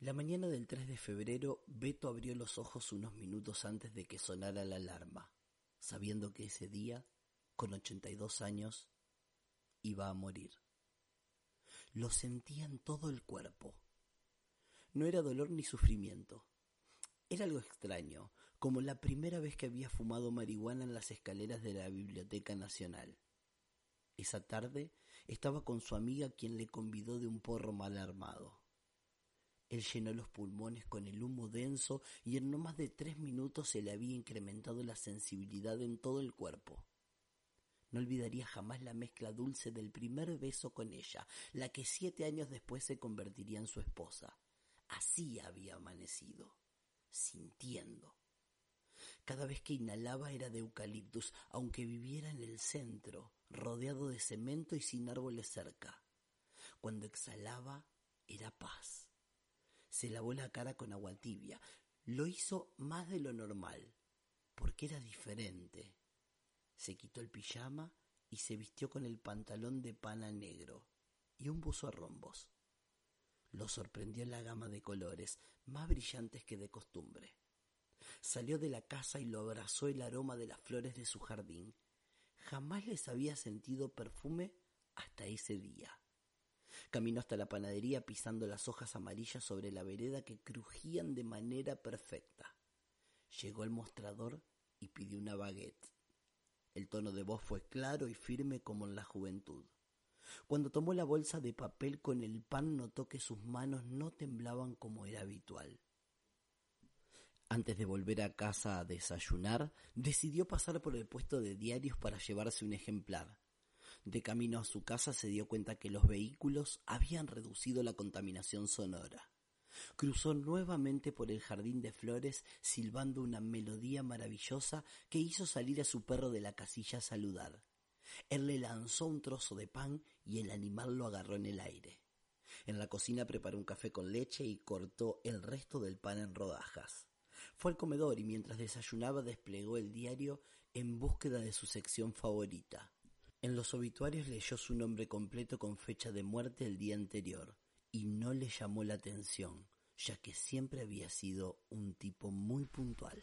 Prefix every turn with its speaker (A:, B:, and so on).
A: La mañana del 3 de febrero, Beto abrió los ojos unos minutos antes de que sonara la alarma, sabiendo que ese día, con 82 años, iba a morir. Lo sentía en todo el cuerpo. No era dolor ni sufrimiento. Era algo extraño, como la primera vez que había fumado marihuana en las escaleras de la Biblioteca Nacional. Esa tarde estaba con su amiga quien le convidó de un porro mal armado. Él llenó los pulmones con el humo denso y en no más de tres minutos se le había incrementado la sensibilidad en todo el cuerpo. No olvidaría jamás la mezcla dulce del primer beso con ella, la que siete años después se convertiría en su esposa. Así había amanecido, sintiendo. Cada vez que inhalaba era de eucaliptus, aunque viviera en el centro, rodeado de cemento y sin árboles cerca. Cuando exhalaba era paz. Se lavó la cara con agua tibia. Lo hizo más de lo normal, porque era diferente. Se quitó el pijama y se vistió con el pantalón de pana negro y un buzo a rombos. Lo sorprendió la gama de colores, más brillantes que de costumbre. Salió de la casa y lo abrazó el aroma de las flores de su jardín. Jamás les había sentido perfume hasta ese día. Caminó hasta la panadería pisando las hojas amarillas sobre la vereda que crujían de manera perfecta. Llegó al mostrador y pidió una baguette. El tono de voz fue claro y firme como en la juventud. Cuando tomó la bolsa de papel con el pan notó que sus manos no temblaban como era habitual. Antes de volver a casa a desayunar, decidió pasar por el puesto de diarios para llevarse un ejemplar. De camino a su casa se dio cuenta que los vehículos habían reducido la contaminación sonora. Cruzó nuevamente por el jardín de flores silbando una melodía maravillosa que hizo salir a su perro de la casilla a saludar. Él le lanzó un trozo de pan y el animal lo agarró en el aire. En la cocina preparó un café con leche y cortó el resto del pan en rodajas. Fue al comedor y mientras desayunaba desplegó el diario en búsqueda de su sección favorita. En los obituarios leyó su nombre completo con fecha de muerte el día anterior y no le llamó la atención, ya que siempre había sido un tipo muy puntual.